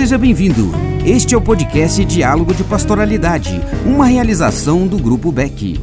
Seja bem-vindo. Este é o podcast Diálogo de Pastoralidade, uma realização do Grupo Beck.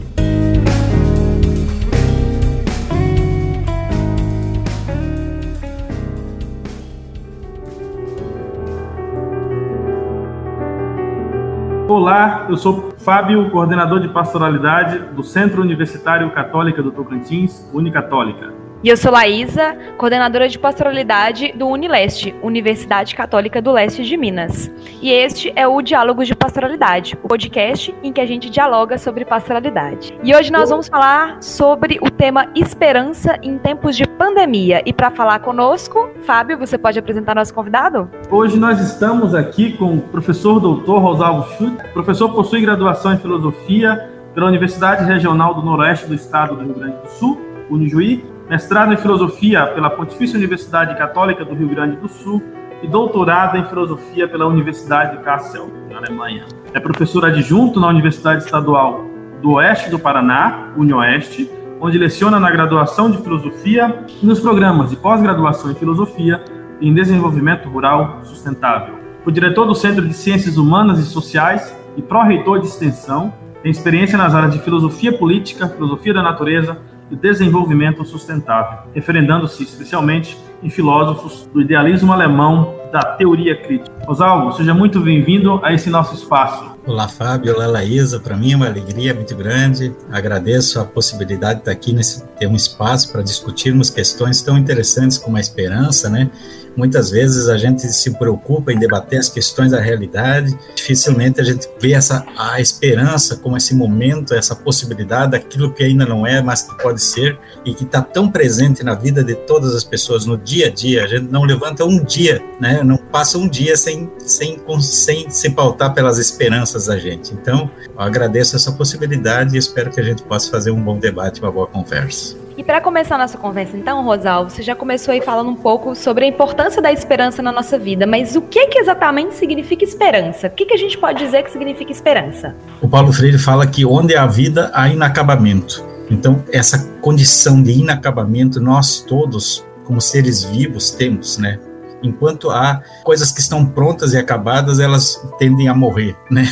Olá, eu sou Fábio, coordenador de pastoralidade do Centro Universitário Católica do Tocantins, Unicatólica. E eu sou Laísa, coordenadora de pastoralidade do Unileste, Universidade Católica do Leste de Minas. E este é o Diálogos de Pastoralidade, o podcast em que a gente dialoga sobre pastoralidade. E hoje nós vamos falar sobre o tema esperança em tempos de pandemia. E para falar conosco, Fábio, você pode apresentar nosso convidado? Hoje nós estamos aqui com o professor doutor Rosalvo Schutt. O professor possui graduação em filosofia pela Universidade Regional do Noroeste do Estado do Rio Grande do Sul, Unijuí, mestrado em filosofia pela Pontifícia Universidade Católica do Rio Grande do Sul e doutorado em filosofia pela Universidade de Kassel, na Alemanha. É professor adjunto na Universidade Estadual do Oeste do Paraná, UniOeste, onde leciona na graduação de filosofia e nos programas de pós-graduação em filosofia e em desenvolvimento rural sustentável. O diretor do Centro de Ciências Humanas e Sociais e pró-reitor de extensão, tem experiência nas áreas de filosofia política, filosofia da natureza, e desenvolvimento sustentável, referendando-se especialmente em filósofos do idealismo alemão da teoria crítica. Osalvo, seja muito bem-vindo a esse nosso espaço. Olá, Fábio. Olá, Laísa. Para mim é uma alegria muito grande. Agradeço a possibilidade de estar aqui nesse ter um espaço para discutirmos questões tão interessantes como a esperança, né? Muitas vezes a gente se preocupa em debater as questões da realidade, dificilmente a gente vê essa a esperança como esse momento, essa possibilidade daquilo que ainda não é, mas que pode ser e que está tão presente na vida de todas as pessoas no dia a dia. A gente não levanta um dia, né? Não passa um dia sem sem sem se pautar pelas esperanças da gente. Então, eu agradeço essa possibilidade e espero que a gente possa fazer um bom debate, uma boa conversa. E para começar a nossa conversa, então, Rosal, você já começou aí falando um pouco sobre a importância da esperança na nossa vida, mas o que, que exatamente significa esperança? O que, que a gente pode dizer que significa esperança? O Paulo Freire fala que onde há vida, há inacabamento. Então, essa condição de inacabamento, nós todos, como seres vivos, temos, né? Enquanto há coisas que estão prontas e acabadas, elas tendem a morrer, né?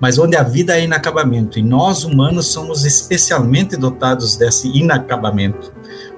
Mas onde a vida é inacabamento, e nós humanos somos especialmente dotados desse inacabamento.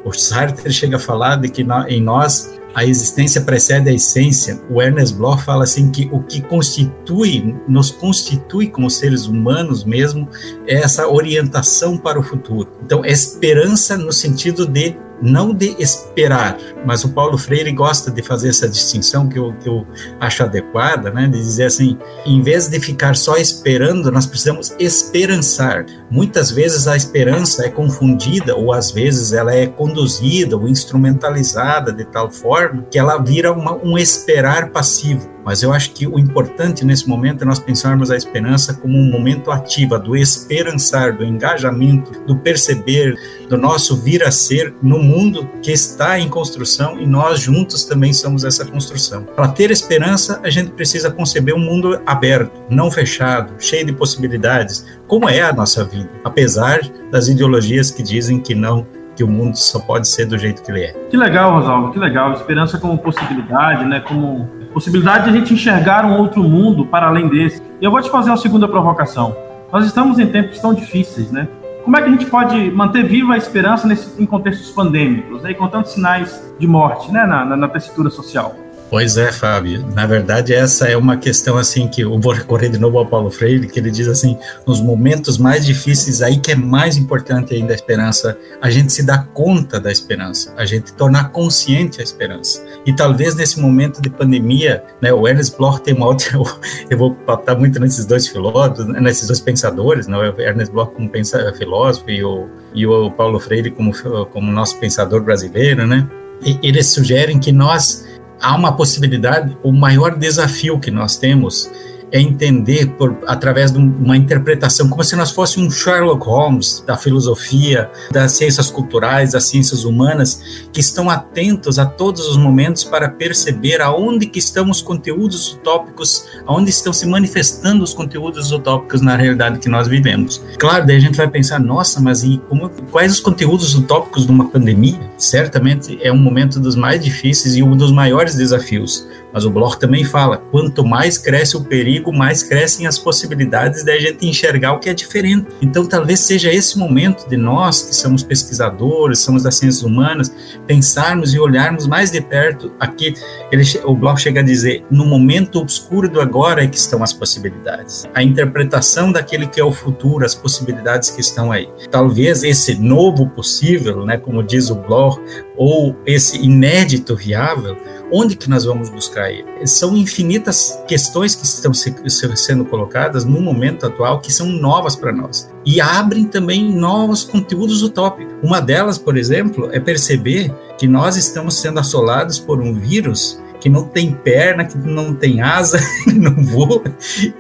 O Sartre chega a falar de que em nós a existência precede a essência. O Ernest Bloch fala assim que o que constitui, nos constitui como seres humanos mesmo, é essa orientação para o futuro. Então, esperança no sentido de não de esperar, mas o Paulo Freire gosta de fazer essa distinção que eu, eu acho adequada, né, de dizer assim, em vez de ficar só esperando, nós precisamos esperançar. Muitas vezes a esperança é confundida, ou às vezes ela é conduzida ou instrumentalizada de tal forma que ela vira uma, um esperar passivo. Mas eu acho que o importante nesse momento é nós pensarmos a esperança como um momento ativo, do esperançar, do engajamento, do perceber, do nosso vir a ser no mundo que está em construção e nós juntos também somos essa construção. Para ter esperança, a gente precisa conceber um mundo aberto, não fechado, cheio de possibilidades, como é a nossa vida, apesar das ideologias que dizem que não que o mundo só pode ser do jeito que ele é. Que legal, Rosalvo, que legal. Esperança como possibilidade, né? Como possibilidade de a gente enxergar um outro mundo para além desse. E eu vou te fazer uma segunda provocação. Nós estamos em tempos tão difíceis, né? Como é que a gente pode manter viva a esperança nesse, em contextos pandêmicos, né? E com tantos sinais de morte, né? na, na, na tessitura social? Pois é, Fábio. Na verdade, essa é uma questão assim que eu vou recorrer de novo ao Paulo Freire, que ele diz assim: nos momentos mais difíceis, aí que é mais importante ainda a esperança, a gente se dá conta da esperança, a gente tornar consciente a esperança. E talvez nesse momento de pandemia, né, o Ernest Bloch tem uma outra. Eu vou patar muito nesses dois filósofos, né, nesses dois pensadores, né, o Ernest Bloch como pensa, filósofo e o, e o Paulo Freire como, como nosso pensador brasileiro, né? E eles sugerem que nós há uma possibilidade, o maior desafio que nós temos é entender por através de uma interpretação como se nós fôssemos um Sherlock Holmes da filosofia, das ciências culturais, das ciências humanas, que estão atentos a todos os momentos para perceber aonde que estão os conteúdos utópicos, aonde estão se manifestando os conteúdos utópicos na realidade que nós vivemos. Claro, daí a gente vai pensar, nossa, mas e como, quais os conteúdos utópicos de uma pandemia? Certamente é um momento dos mais difíceis e um dos maiores desafios Mas o Bloch também fala: quanto mais cresce o perigo, mais crescem as possibilidades da gente enxergar o que é diferente. Então, talvez seja esse momento de nós, que somos pesquisadores, somos das ciências humanas, pensarmos e olharmos mais de perto. Aqui, ele, o Bloch chega a dizer: no momento obscuro do agora é que estão as possibilidades. A interpretação daquele que é o futuro, as possibilidades que estão aí. Talvez esse novo possível, né, como diz o Bloch, ou esse inédito viável, onde que nós vamos buscar ele? São infinitas questões que estão se, sendo colocadas no momento atual que são novas para nós e abrem também novos conteúdos utópicos. Uma delas, por exemplo, é perceber que nós estamos sendo assolados por um vírus que não tem perna, que não tem asa, não voa,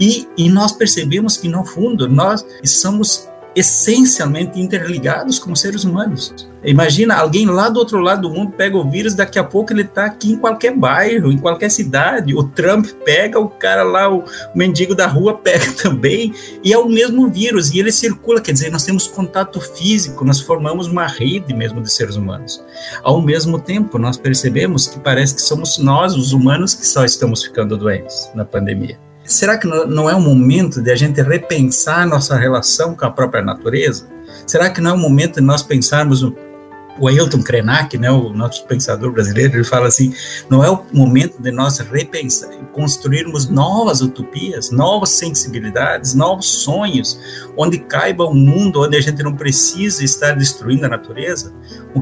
e, e nós percebemos que no fundo nós somos essencialmente interligados como seres humanos. Imagina alguém lá do outro lado do mundo pega o vírus, daqui a pouco ele está aqui em qualquer bairro, em qualquer cidade. O Trump pega, o cara lá, o mendigo da rua pega também, e é o mesmo vírus, e ele circula. Quer dizer, nós temos contato físico, nós formamos uma rede mesmo de seres humanos. Ao mesmo tempo, nós percebemos que parece que somos nós, os humanos, que só estamos ficando doentes na pandemia. Será que não é o momento de a gente repensar nossa relação com a própria natureza? Será que não é o momento de nós pensarmos o Ailton Krenak, né, o nosso pensador brasileiro, ele fala assim: não é o momento de nós repensar, construirmos novas utopias, novas sensibilidades, novos sonhos, onde caiba um mundo onde a gente não precisa estar destruindo a natureza,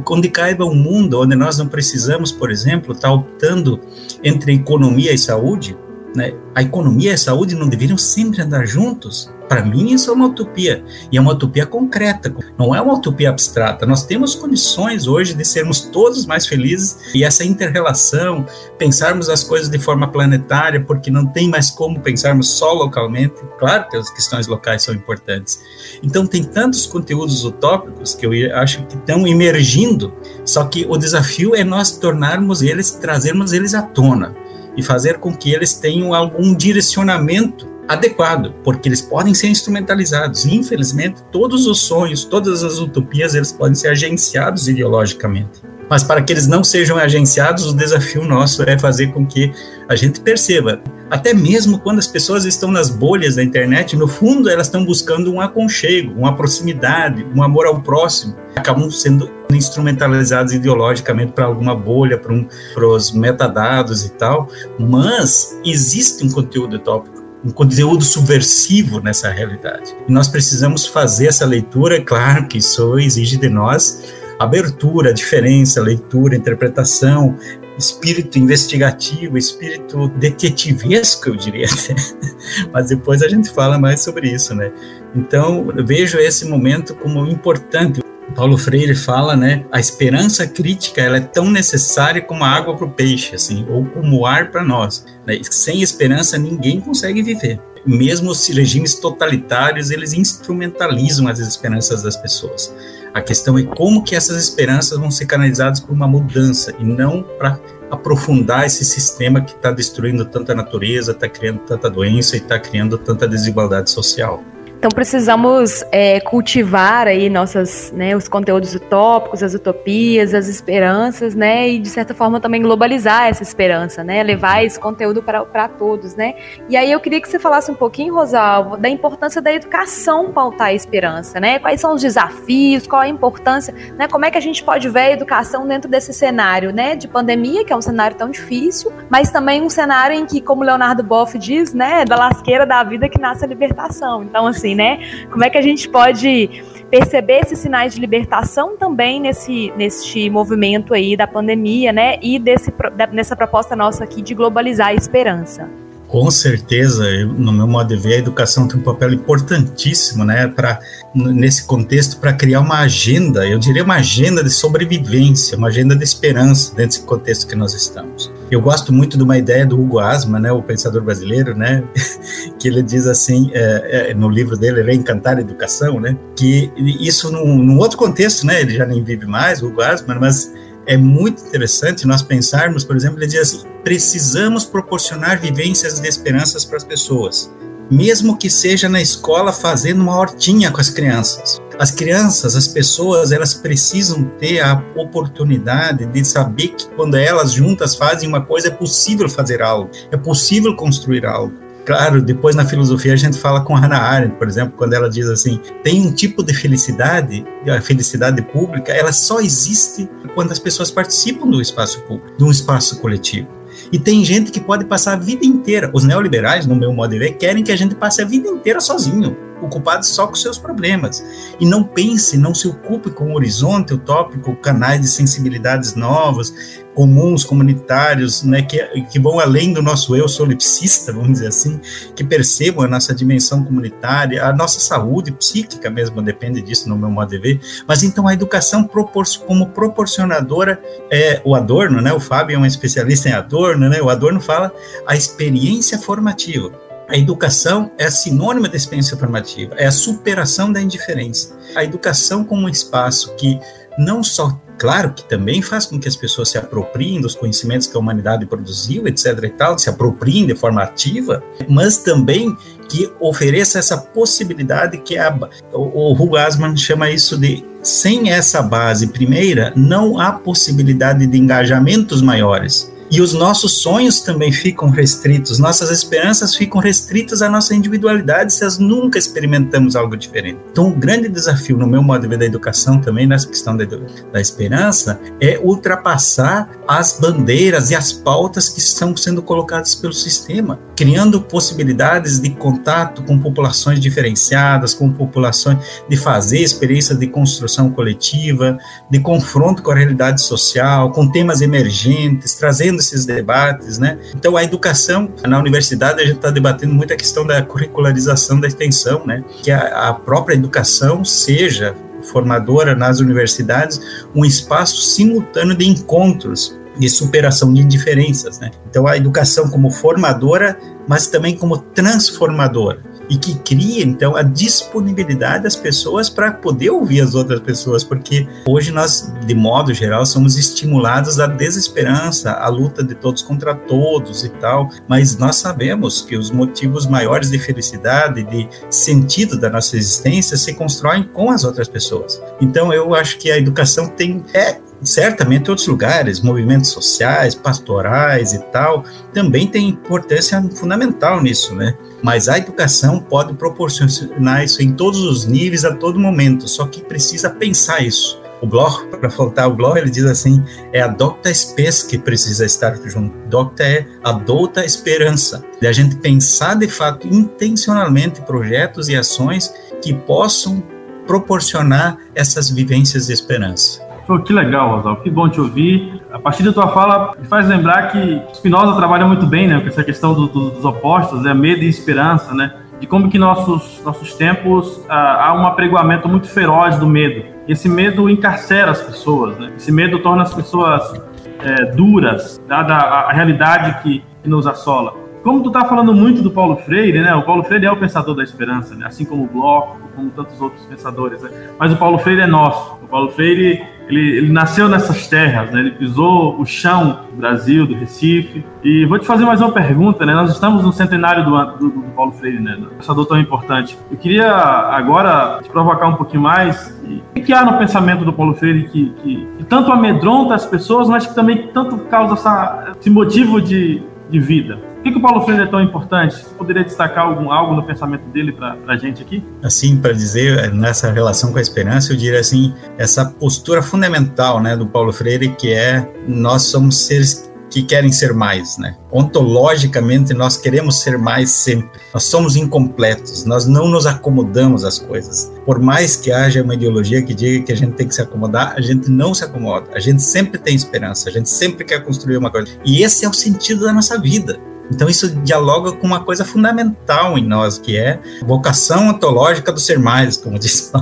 onde caiba um mundo onde nós não precisamos, por exemplo, estar optando entre economia e saúde, né? A economia e a saúde não deveriam sempre andar juntos? Para mim, isso é uma utopia. E é uma utopia concreta, não é uma utopia abstrata. Nós temos condições hoje de sermos todos mais felizes e essa inter-relação, pensarmos as coisas de forma planetária, porque não tem mais como pensarmos só localmente. Claro que as questões locais são importantes. Então, tem tantos conteúdos utópicos que eu acho que estão emergindo, só que o desafio é nós tornarmos eles, trazermos eles à tona e fazer com que eles tenham algum direcionamento adequado, porque eles podem ser instrumentalizados. Infelizmente, todos os sonhos, todas as utopias, eles podem ser agenciados ideologicamente. Mas para que eles não sejam agenciados, o desafio nosso é fazer com que a gente perceba, até mesmo quando as pessoas estão nas bolhas da internet, no fundo elas estão buscando um aconchego, uma proximidade, um amor ao próximo, acabam sendo instrumentalizados ideologicamente para alguma bolha, para um, os metadados e tal, mas existe um conteúdo utópico um conteúdo subversivo nessa realidade. E nós precisamos fazer essa leitura, claro que isso exige de nós abertura, diferença, leitura, interpretação, espírito investigativo, espírito detetivesco, eu diria até. Mas depois a gente fala mais sobre isso, né? Então, vejo esse momento como importante. Paulo Freire fala, né, a esperança crítica ela é tão necessária como a água para o peixe, assim, ou como o ar para nós. Né? Sem esperança ninguém consegue viver. Mesmo os regimes totalitários eles instrumentalizam as esperanças das pessoas. A questão é como que essas esperanças vão ser canalizadas por uma mudança e não para aprofundar esse sistema que está destruindo tanta natureza, está criando tanta doença e está criando tanta desigualdade social. Então precisamos é, cultivar aí nossas, né, os conteúdos utópicos, as utopias, as esperanças, né, e de certa forma também globalizar essa esperança, né, levar esse conteúdo para todos, né. E aí eu queria que você falasse um pouquinho, Rosalvo, da importância da educação pautar a esperança, né, quais são os desafios, qual a importância, né, como é que a gente pode ver a educação dentro desse cenário, né, de pandemia, que é um cenário tão difícil, mas também um cenário em que, como Leonardo Boff diz, né, da lasqueira da vida que nasce a libertação. Então, assim, né? Como é que a gente pode perceber esses sinais de libertação também nesse, nesse movimento aí da pandemia, né? E desse, nessa proposta nossa aqui de globalizar a esperança. Com certeza, no meu modo de ver, a educação tem um papel importantíssimo, né, para nesse contexto para criar uma agenda, eu diria uma agenda de sobrevivência, uma agenda de esperança dentro desse contexto que nós estamos. Eu gosto muito de uma ideia do Hugo Asma, né, o pensador brasileiro, né, que ele diz assim é, é, no livro dele, Reencantar a Educação, né, que isso num, num outro contexto, né, ele já nem vive mais, o Hugo Asma, mas é muito interessante nós pensarmos, por exemplo, ele diz assim: precisamos proporcionar vivências de esperanças para as pessoas, mesmo que seja na escola fazendo uma hortinha com as crianças. As crianças, as pessoas, elas precisam ter a oportunidade de saber que quando elas juntas fazem uma coisa, é possível fazer algo, é possível construir algo. Claro, depois na filosofia a gente fala com Hannah Arendt, por exemplo, quando ela diz assim: tem um tipo de felicidade, a felicidade pública, ela só existe quando as pessoas participam do espaço público, de um espaço coletivo. E tem gente que pode passar a vida inteira. Os neoliberais, no meu modo de ver, querem que a gente passe a vida inteira sozinho, ocupado só com seus problemas. E não pense, não se ocupe com o horizonte utópico, canais de sensibilidades novas, comuns, comunitários, né, que, que vão além do nosso eu solipsista, vamos dizer assim, que percebam a nossa dimensão comunitária, a nossa saúde psíquica mesmo depende disso, no meu modo de ver. Mas então a educação propor como proporcionadora, é, o Adorno, né, o Fábio é um especialista em Adorno, né, o Adorno fala a experiência formativa. A educação é sinônimo da experiência formativa, é a superação da indiferença. A educação como um espaço que não só Claro que também faz com que as pessoas se apropriem dos conhecimentos que a humanidade produziu, etc. e tal, se apropriem de forma ativa, mas também que ofereça essa possibilidade que a, o, o Hugo Asman chama isso de sem essa base primeira, não há possibilidade de engajamentos maiores. E os nossos sonhos também ficam restritos, nossas esperanças ficam restritas à nossa individualidade se nós nunca experimentamos algo diferente. Então, o grande desafio, no meu modo de ver, da educação também, nessa questão da, da esperança, é ultrapassar as bandeiras e as pautas que estão sendo colocadas pelo sistema, criando possibilidades de contato com populações diferenciadas, com populações de fazer experiência de construção coletiva, de confronto com a realidade social, com temas emergentes, trazendo tendo esses debates, né? Então, a educação, na universidade, a gente está debatendo muito a questão da curricularização da extensão, né? Que a, a própria educação seja formadora nas universidades um espaço simultâneo de encontros de superação de diferenças, né? Então a educação como formadora, mas também como transformadora e que cria então a disponibilidade das pessoas para poder ouvir as outras pessoas, porque hoje nós, de modo geral, somos estimulados à desesperança, à luta de todos contra todos e tal, mas nós sabemos que os motivos maiores de felicidade, de sentido da nossa existência se constroem com as outras pessoas. Então eu acho que a educação tem é certamente outros lugares, movimentos sociais, pastorais e tal, também tem importância fundamental nisso, né? Mas a educação pode proporcionar isso em todos os níveis, a todo momento, só que precisa pensar isso. O Bloch, para faltar o Bloch, ele diz assim, é a docta spes que precisa estar junto. Docta é a douta esperança. De a gente pensar, de fato, intencionalmente projetos e ações que possam proporcionar essas vivências de esperança. Pô, que legal, Oswaldo. Que bom te ouvir. A partir da tua fala, me faz lembrar que Spinoza trabalha muito bem, né? Com essa questão do, do, dos opostos, é medo e esperança, né? De como que nossos, nossos tempos ah, há um apregoamento muito feroz do medo. Esse medo encarcera as pessoas, né? Esse medo torna as pessoas é, duras, dada a, a realidade que, que nos assola como tu tá falando muito do Paulo Freire, né? O Paulo Freire é o pensador da esperança, né? Assim como o Bloco, como tantos outros pensadores. Né? Mas o Paulo Freire é nosso. O Paulo Freire ele, ele, nasceu nessas terras, né? Ele pisou o chão do Brasil, do Recife. E vou te fazer mais uma pergunta, né? Nós estamos no centenário do, do, do Paulo Freire, né? Do pensador tão importante. Eu queria agora te provocar um pouquinho mais. O que há no pensamento do Paulo Freire que, que, que tanto amedronta as pessoas, mas que também tanto causa essa, esse motivo de, de vida? Que, que o Paulo Freire é tão importante? Você poderia destacar algum, algo no pensamento dele para a gente aqui? Assim, para dizer, nessa relação com a esperança, eu diria assim, essa postura fundamental né, do Paulo Freire, que é nós somos seres que querem ser mais, né? Ontologicamente, nós queremos ser mais sempre. Nós somos incompletos, nós não nos acomodamos às coisas. Por mais que haja uma ideologia que diga que a gente tem que se acomodar, a gente não se acomoda. A gente sempre tem esperança, a gente sempre quer construir uma coisa. E esse é o sentido da nossa vida. Então isso dialoga com uma coisa fundamental em nós, que é a vocação ontológica do ser mais, como diz.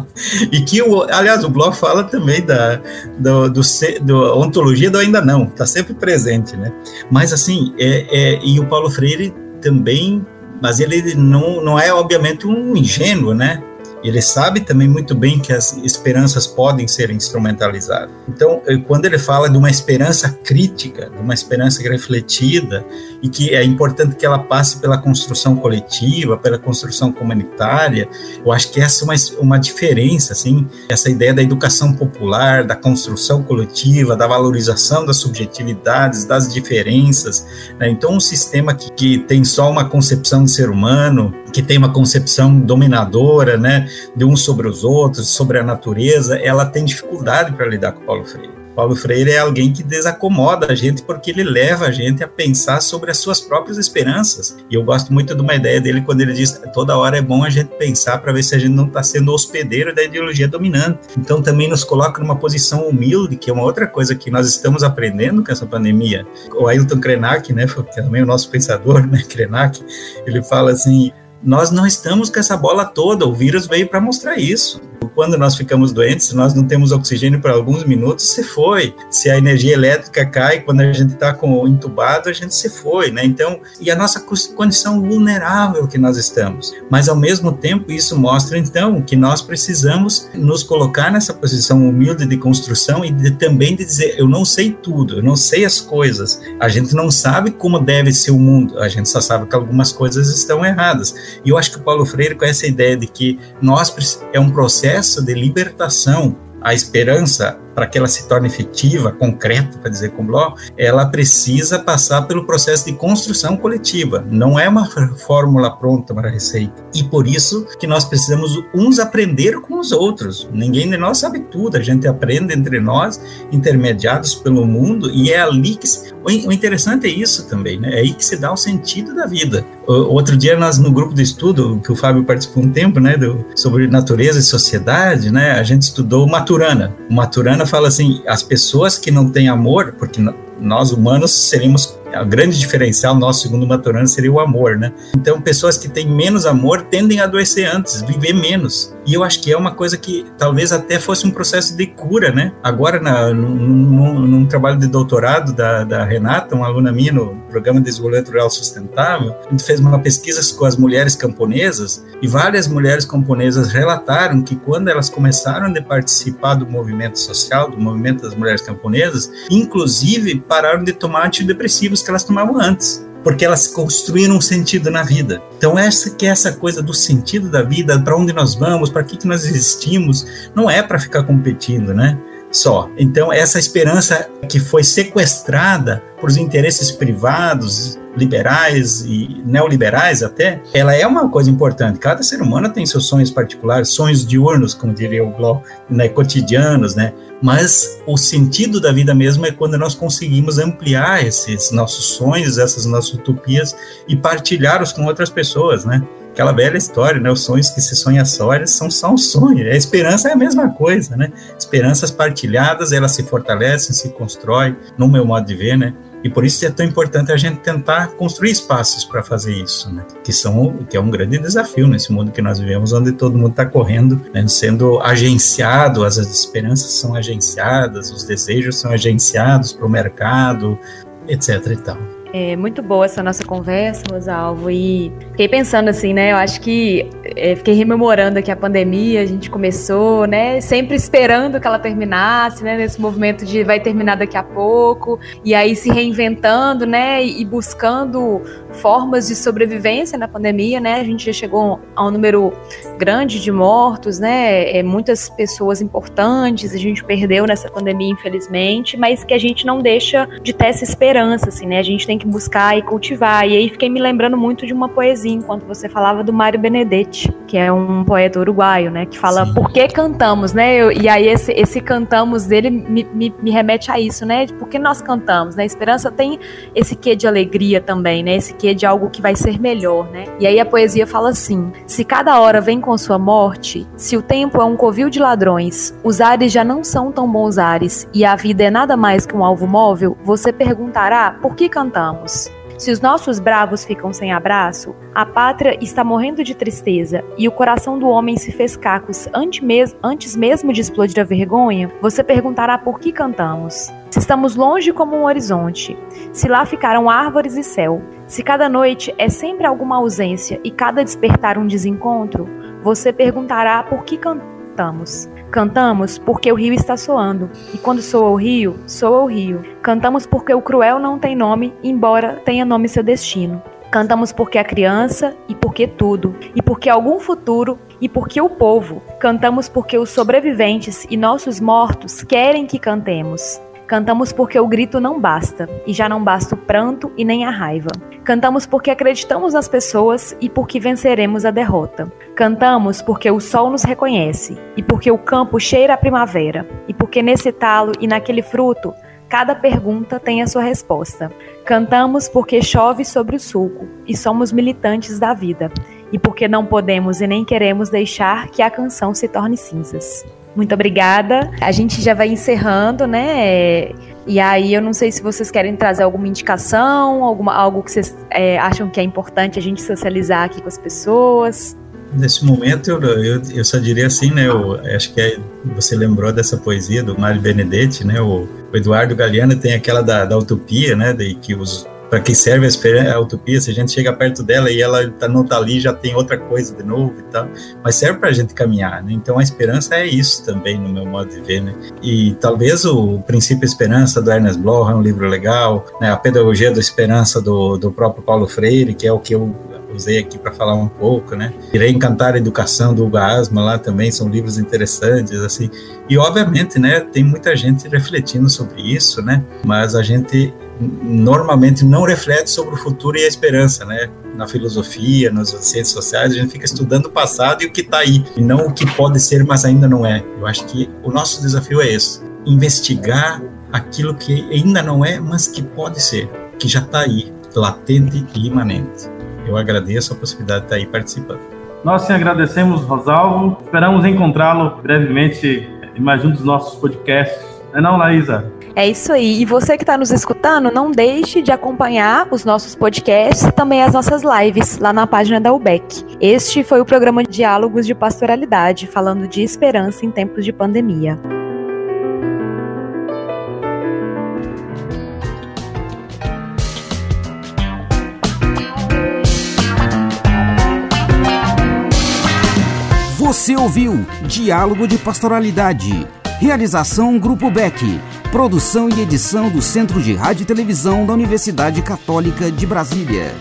E que, o, aliás, o Bloch fala também da do, do, do ontologia do ainda não, está sempre presente, né? Mas assim, é, é, e o Paulo Freire também, mas ele não, não é obviamente um ingênuo, né? Ele sabe também muito bem que as esperanças podem ser instrumentalizadas. Então, quando ele fala de uma esperança crítica, de uma esperança refletida, e que é importante que ela passe pela construção coletiva, pela construção comunitária, eu acho que essa é uma, uma diferença, assim, essa ideia da educação popular, da construção coletiva, da valorização das subjetividades, das diferenças. Né? Então, um sistema que, que tem só uma concepção de ser humano, que tem uma concepção dominadora, né, de uns sobre os outros, sobre a natureza, ela tem dificuldade para lidar com Paulo Freire. Paulo Freire é alguém que desacomoda a gente porque ele leva a gente a pensar sobre as suas próprias esperanças. E eu gosto muito de uma ideia dele quando ele diz toda hora é bom a gente pensar para ver se a gente não está sendo hospedeiro da ideologia dominante. Então também nos coloca numa posição humilde, que é uma outra coisa que nós estamos aprendendo com essa pandemia. O Ailton Krenak, né, que é também o nosso pensador, né, Krenak, ele fala assim, nós não estamos com essa bola toda, o vírus veio para mostrar isso quando nós ficamos doentes, se nós não temos oxigênio por alguns minutos, se foi. Se a energia elétrica cai, quando a gente está entubado, a gente se foi, né? Então, e a nossa condição vulnerável que nós estamos. Mas ao mesmo tempo, isso mostra então que nós precisamos nos colocar nessa posição humilde de construção e de, também de dizer, eu não sei tudo, eu não sei as coisas. A gente não sabe como deve ser o mundo, a gente só sabe que algumas coisas estão erradas. E eu acho que o Paulo Freire com essa ideia de que nós é um processo processo de libertação, a esperança para que ela se torne efetiva, concreta, para dizer como Ló, ela precisa passar pelo processo de construção coletiva. Não é uma fórmula pronta, uma receita. E por isso que nós precisamos uns aprender com os outros. Ninguém de nós sabe tudo. A gente aprende entre nós, intermediados pelo mundo, e é ali que se... o interessante é isso também, né? É aí que se dá o sentido da vida. Outro dia nós no grupo de estudo que o Fábio participou um tempo, né, do, sobre natureza e sociedade, né? A gente estudou Maturana. O Maturana fala assim: as pessoas que não têm amor, porque nós humanos seríamos o grande diferencial nosso, segundo Maturana, seria o amor, né? Então, pessoas que têm menos amor tendem a adoecer antes, viver menos. E eu acho que é uma coisa que talvez até fosse um processo de cura, né? Agora, na, num, num, num trabalho de doutorado da, da, Renata, uma aluna minha no programa de desenvolvimento rural sustentável, a gente fez uma pesquisa com as mulheres camponesas e várias mulheres camponesas relataram que quando elas começaram a participar do movimento social, do movimento das mulheres camponesas, inclusive pararam de tomar antidepressivos que elas tomavam antes porque elas construíram um sentido na vida. Então essa que é essa coisa do sentido da vida, para onde nós vamos, para que que nós existimos, não é para ficar competindo, né? Só. Então essa esperança que foi sequestrada por interesses privados, liberais e neoliberais até, ela é uma coisa importante. Cada ser humano tem seus sonhos particulares, sonhos diurnos, como diria o Glau, né, cotidianos, né? Mas o sentido da vida mesmo é quando nós conseguimos ampliar esses nossos sonhos, essas nossas utopias e partilhá-los com outras pessoas, né? Aquela velha história, né? Os sonhos que se sonha só, eles são só um sonho. A esperança é a mesma coisa, né? Esperanças partilhadas, elas se fortalecem, se constroem, no meu modo de ver, né? E por isso é tão importante a gente tentar construir espaços para fazer isso, né? Que são que é um grande desafio nesse mundo que nós vivemos, onde todo mundo está correndo, né? sendo agenciado, as esperanças são agenciadas, os desejos são agenciados para o mercado, etc. E tal. É muito boa essa nossa conversa, Rosalvo, e fiquei pensando assim, né? Eu acho que é, fiquei rememorando aqui a pandemia, a gente começou, né? Sempre esperando que ela terminasse, né? Nesse movimento de vai terminar daqui a pouco, e aí se reinventando, né? E buscando formas de sobrevivência na pandemia, né? A gente já chegou a um número grande de mortos, né? É, muitas pessoas importantes a gente perdeu nessa pandemia, infelizmente, mas que a gente não deixa de ter essa esperança, assim, né? A gente tem que buscar e cultivar. E aí fiquei me lembrando muito de uma poesia enquanto você falava do Mário Benedetti, que é um poeta uruguaio, né? Que fala Sim. por que cantamos, né? Eu, e aí esse, esse cantamos dele me, me, me, remete a isso, né? Por que nós cantamos, né? A esperança tem esse quê de alegria também, né? Esse quê de algo que vai ser melhor, né? E aí a poesia fala assim: se cada hora vem com sua morte, se o tempo é um covil de ladrões, os ares já não são tão bons ares e a vida é nada mais que um alvo móvel, você perguntará por que cantamos? Se os nossos bravos ficam sem abraço, a pátria está morrendo de tristeza e o coração do homem se fez cacos antes mesmo de explodir a vergonha, você perguntará por que cantamos. Se estamos longe como um horizonte, se lá ficaram árvores e céu, se cada noite é sempre alguma ausência e cada despertar um desencontro, Você perguntará por que cantamos. Cantamos porque o rio está soando, e quando soa o rio, soa o rio. Cantamos porque o cruel não tem nome, embora tenha nome seu destino. Cantamos porque a criança e porque tudo, e porque algum futuro e porque o povo. Cantamos porque os sobreviventes e nossos mortos querem que cantemos. Cantamos porque o grito não basta, e já não basta o pranto e nem a raiva. Cantamos porque acreditamos nas pessoas e porque venceremos a derrota. Cantamos porque o sol nos reconhece, e porque o campo cheira a primavera, e porque nesse talo e naquele fruto, cada pergunta tem a sua resposta. Cantamos porque chove sobre o sulco, e somos militantes da vida, e porque não podemos e nem queremos deixar que a canção se torne cinzas. Muito obrigada. A gente já vai encerrando, né? E aí eu não sei se vocês querem trazer alguma indicação, alguma, algo que vocês é, acham que é importante a gente socializar aqui com as pessoas. Nesse momento eu, eu, eu só diria assim, né? Eu, acho que é, você lembrou dessa poesia do Mário Benedetti, né? O, o Eduardo Galeano tem aquela da, da utopia, né? De que os para que serve a, a utopia, se a gente chega perto dela e ela tá, não está ali, já tem outra coisa de novo e tal, mas serve para a gente caminhar, né? Então a esperança é isso também, no meu modo de ver, né? E talvez o Princípio Esperança do Ernest Bloch é um livro legal, né? A Pedagogia da Esperança do, do próprio Paulo Freire, que é o que eu usei aqui para falar um pouco, né? Irei encantar a educação do Hugo Asma lá também são livros interessantes assim. E obviamente, né, tem muita gente refletindo sobre isso, né? Mas a gente normalmente não reflete sobre o futuro e a esperança, né? Na filosofia, nas ciências sociais, a gente fica estudando o passado e o que está aí, e não o que pode ser, mas ainda não é. Eu acho que o nosso desafio é esse: investigar aquilo que ainda não é, mas que pode ser, que já está aí, latente e imanente. Eu agradeço a possibilidade de estar aí participando. Nós sim agradecemos, Rosalvo. Esperamos encontrá-lo brevemente em mais um dos nossos podcasts. É não, Laísa? É isso aí. E você que está nos escutando, não deixe de acompanhar os nossos podcasts e também as nossas lives lá na página da UBEC. Este foi o programa Diálogos de Pastoralidade, falando de esperança em tempos de pandemia. Você ouviu Diálogo de Pastoralidade. Realização Grupo Beck. Produção e edição do Centro de Rádio e Televisão da Universidade Católica de Brasília.